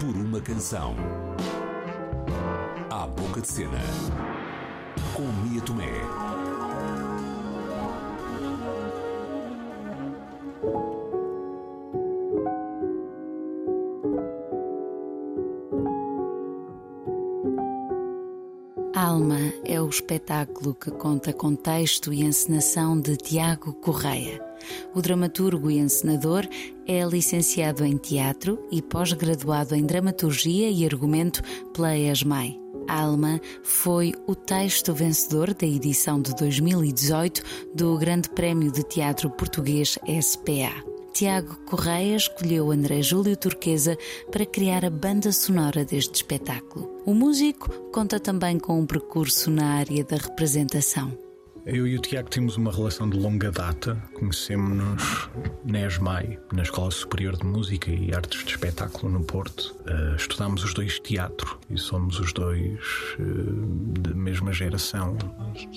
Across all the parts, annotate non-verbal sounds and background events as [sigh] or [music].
por uma canção. À boca de cena. Com Mia Tomé. Alma é o espetáculo que conta com texto e encenação de Tiago Correia. O dramaturgo e encenador é licenciado em teatro e pós-graduado em dramaturgia e argumento pela ESMAI. Alma foi o texto vencedor da edição de 2018 do Grande Prémio de Teatro Português SPA. Tiago Correia escolheu André Júlio Turquesa para criar a banda sonora deste espetáculo. O músico conta também com um percurso na área da representação. Eu e o Tiago temos uma relação de longa data. Conhecemos-nos na ESMAI, na Escola Superior de Música e Artes de Espetáculo no Porto. Uh, estudámos os dois teatro e somos os dois uh, da mesma geração,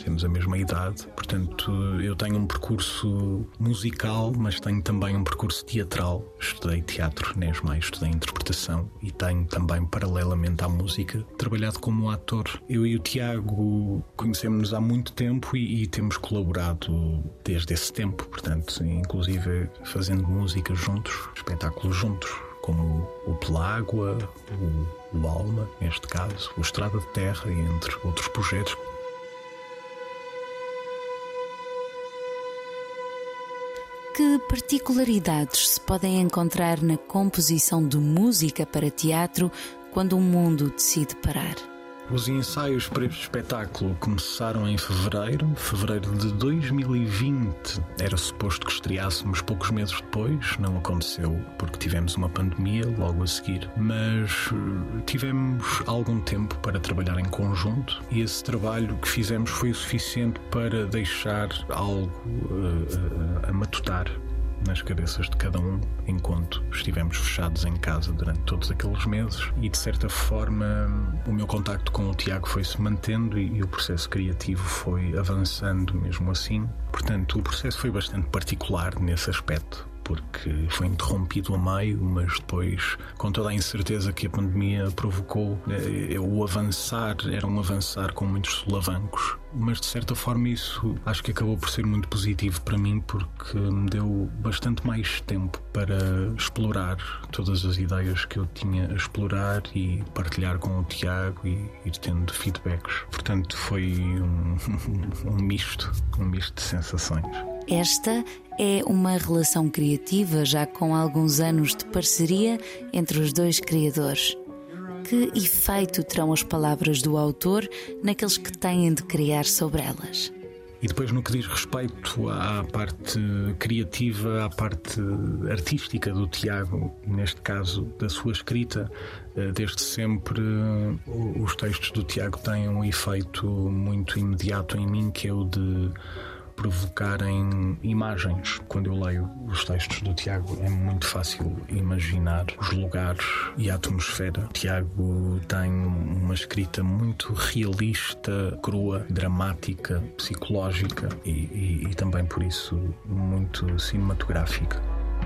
temos a mesma idade. Portanto, eu tenho um percurso musical, mas tenho também um percurso teatral. Estudei teatro na ESMAI, estudei interpretação e tenho também, paralelamente à música, trabalhado como ator. Eu e o Tiago conhecemos-nos há muito tempo e e temos colaborado desde esse tempo, portanto, inclusive fazendo música juntos, espetáculos juntos, como o Pelágua, o, o Alma, neste caso, o Estrada de Terra, entre outros projetos. Que particularidades se podem encontrar na composição de música para teatro quando o mundo decide parar? Os ensaios para este espetáculo começaram em fevereiro, fevereiro de 2020. Era suposto que estreássemos poucos meses depois, não aconteceu porque tivemos uma pandemia logo a seguir. Mas eh, tivemos algum tempo para trabalhar em conjunto e esse trabalho que fizemos foi o suficiente para deixar algo uh, uh, a matutar nas cabeças de cada um enquanto estivemos fechados em casa durante todos aqueles meses e de certa forma o meu contacto com o Tiago foi se mantendo e, e o processo criativo foi avançando mesmo assim. Portanto, o processo foi bastante particular nesse aspecto porque foi interrompido a meio, mas depois, com toda a incerteza que a pandemia provocou, eh, o avançar era um avançar com muitos solavancos. Mas de certa forma, isso acho que acabou por ser muito positivo para mim, porque me deu bastante mais tempo para explorar todas as ideias que eu tinha a explorar e partilhar com o Tiago e ir tendo feedbacks. Portanto, foi um, [laughs] um misto, um misto de sensações. Esta é uma relação criativa já com alguns anos de parceria entre os dois criadores. Que efeito terão as palavras do autor naqueles que têm de criar sobre elas? E depois, no que diz respeito à parte criativa, à parte artística do Tiago, neste caso da sua escrita, eh, desde sempre os textos do Tiago têm um efeito muito imediato em mim, que é o de provocarem imagens. Quando eu leio os textos do Tiago, é muito fácil imaginar os lugares e a atmosfera. O Tiago tem uma escrita muito realista, crua, dramática, psicológica e, e, e também por isso muito cinematográfica.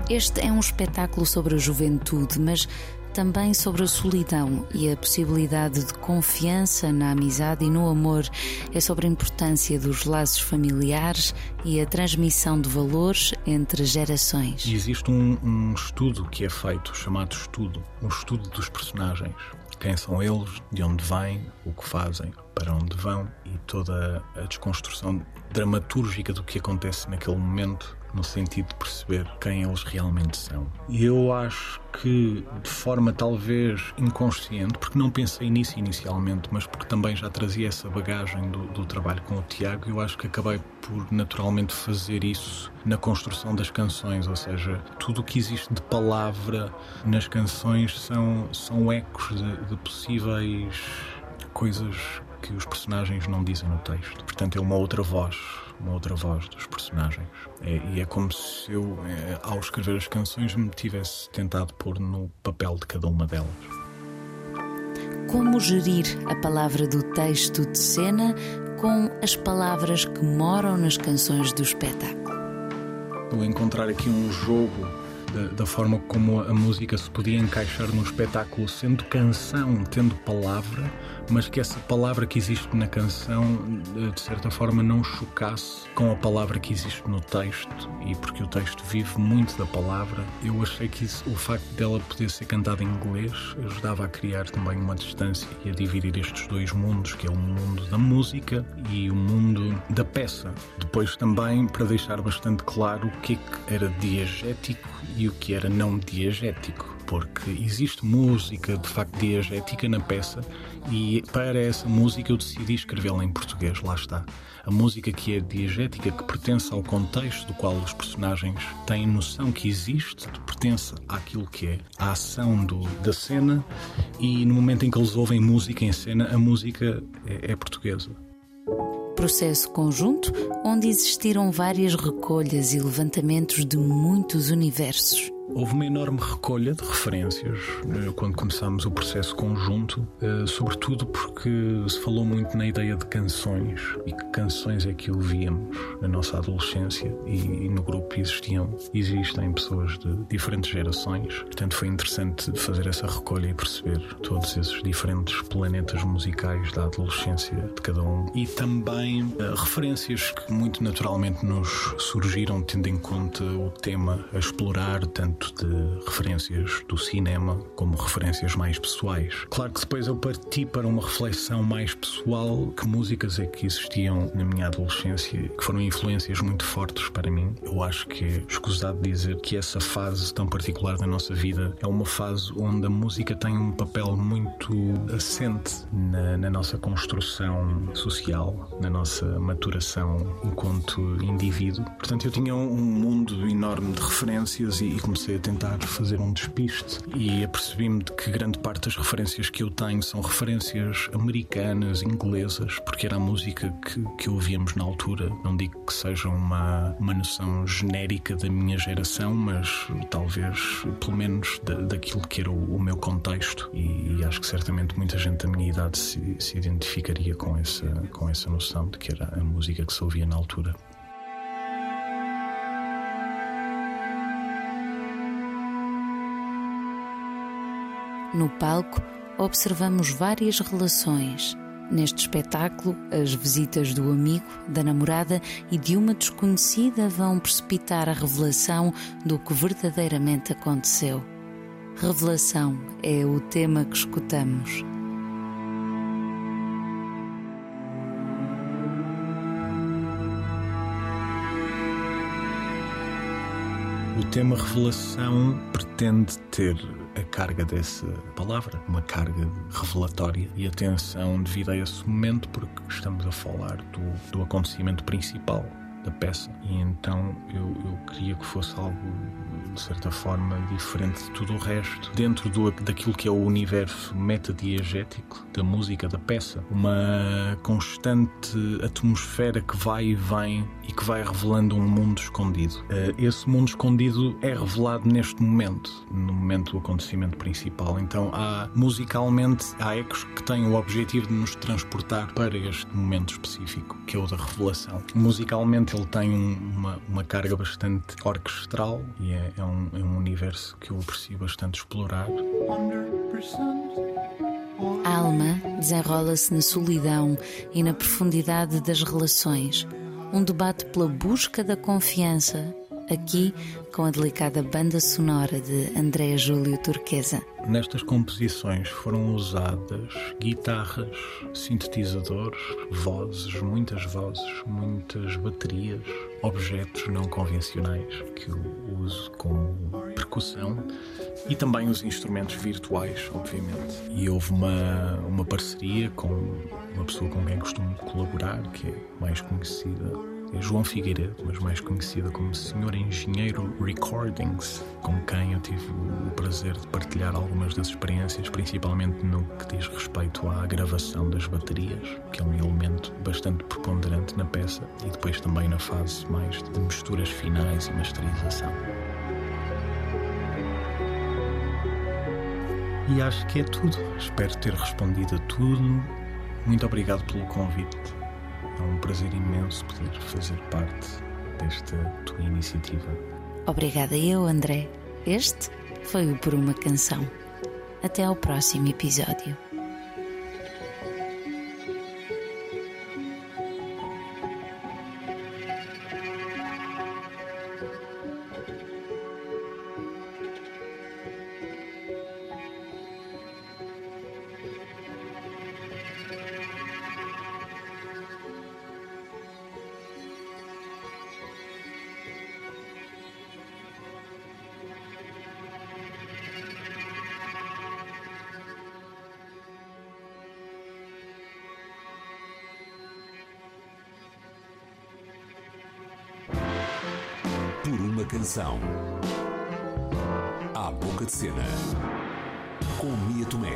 Este é um espetáculo sobre a juventude, mas também sobre a solidão e a possibilidade de confiança na amizade e no amor. É sobre a importância dos laços familiares e a transmissão de valores entre gerações. E existe um, um estudo que é feito, chamado estudo, um estudo dos personagens. Quem são eles, de onde vêm, o que fazem, para onde vão e toda a desconstrução dramatúrgica do que acontece naquele momento no sentido de perceber quem eles realmente são. E eu acho que de forma talvez inconsciente, porque não pensei nisso inicialmente, mas porque também já trazia essa bagagem do, do trabalho com o Tiago, eu acho que acabei por naturalmente fazer isso na construção das canções, ou seja, tudo o que existe de palavra nas canções são, são ecos de, de possíveis coisas que os personagens não dizem no texto. Portanto, é uma outra voz uma outra voz dos personagens. É, e é como se eu, é, ao escrever as canções, me tivesse tentado pôr no papel de cada uma delas. Como gerir a palavra do texto de cena com as palavras que moram nas canções do espetáculo? Vou encontrar aqui um jogo da, da, forma como a música se podia encaixar num espetáculo, sendo canção, tendo palavra, mas que essa palavra que existe na canção, eh, de certa forma, não chocasse com a palavra que existe no texto, e porque o texto vive muito da palavra, eu achei que isso, o facto dela poder ser cantada em inglês ajudava a criar também uma distância e a dividir estes dois mundos, que é o mundo da música e o mundo da peça. Depois também para deixar bastante claro o que, é que era diegético e o que era não diegético porque existe música de facto diegética na peça e para essa música eu decidi escrevê-la em português, lá está. A música que é diegética, que pertence ao contexto do qual os personagens têm noção que existe, pertence àquilo que é a ação do, da cena e no momento em que eles ouvem música em cena, a música é, é portuguesa processo conjunto onde existiram várias recolhas e levantamentos de muitos universos. Houve uma enorme recolha de referências eh, quando começámos o processo conjunto, eh, sobretudo porque se falou muito na ideia de canções e que canções é que ouvíamos na nossa adolescência e no grupo existiam, existem pessoas de diferentes gerações, portanto foi interessante fazer essa recolha e perceber todos esses diferentes planetas musicais da adolescência de cada um. E também uh, referências que muito naturalmente nos surgiram tendo em conta o tema a explorar tanto tanto de referências do cinema como referências mais pessoais. Claro que depois eu parti para uma reflexão mais pessoal, que músicas é que existiam na minha adolescência que foram influências muito fortes para mim. Eu acho que é escusado dizer que essa fase tão particular da nossa vida é uma fase onde a música tem um papel muito assente na, na nossa construção social, na nossa maturação enquanto indivíduo. Portanto, eu tinha um mundo enorme de referências e, e comecei comecei a tentar fazer um despiste e apercebi-me de que grande parte das referências que eu tenho são referências americanas, inglesas, porque era a música que, que ouvíamos na altura. Não digo que seja uma, uma noção genérica da minha geração, mas talvez pelo menos da, daquilo que era o, o meu contexto. E, e, acho que certamente muita gente da minha idade se, se identificaria com essa, com essa noção de que era a música que se ouvia na altura. No palco, observamos várias relações. Neste espetáculo, as visitas do amigo, da namorada e de uma desconhecida vão precipitar a revelação do que verdadeiramente aconteceu. Revelação é o tema que escutamos. O tema revelação pretende ter a carga dessa palavra, uma carga revelatória e atenção devido a esse momento, porque estamos a falar do, do acontecimento principal da peça. E então eu, eu queria que fosse algo de certa forma diferente de tudo o resto. Dentro do, daquilo que é o universo metadiegético da música da peça uma constante atmosfera que vai e vem e que vai revelando um mundo escondido. Eh, esse mundo escondido é revelado neste momento no momento do acontecimento principal. Então há musicalmente há ecos que têm o objetivo de nos transportar para este momento específico que é o da revelação. Musicalmente ele tem uma, uma carga bastante orquestral e é, é, um, é um universo que eu aprecio bastante explorar. A alma desenrola-se na solidão e na profundidade das relações. Um debate pela busca da confiança, aqui com a delicada banda sonora de André Júlio Turquesa. Nestas composições foram usadas guitarras, sintetizadores, vozes, muitas vozes, muitas baterias, objetos não convencionais que eu uso como percussão e também os instrumentos virtuais, obviamente. E houve uma, uma parceria com uma pessoa com quem costumo colaborar, que é mais conhecida é João Figueiredo, mas mais conhecida como Senhor Engenheiro Recordings, com quem eu tive o prazer de partilhar algumas das experiências, principalmente no que diz respeito à gravação das baterias, que é um elemento bastante preponderante na peça, e depois também na fase mais de misturas finais e masterização. E acho que é tudo. Espero ter respondido a tudo. Muito obrigado pelo convite. É um prazer imenso poder fazer parte desta tua iniciativa. Obrigada eu, André. Este foi o Por uma Canção. Até ao próximo episódio. Canção. À boca de cena. Com Mia Tomé.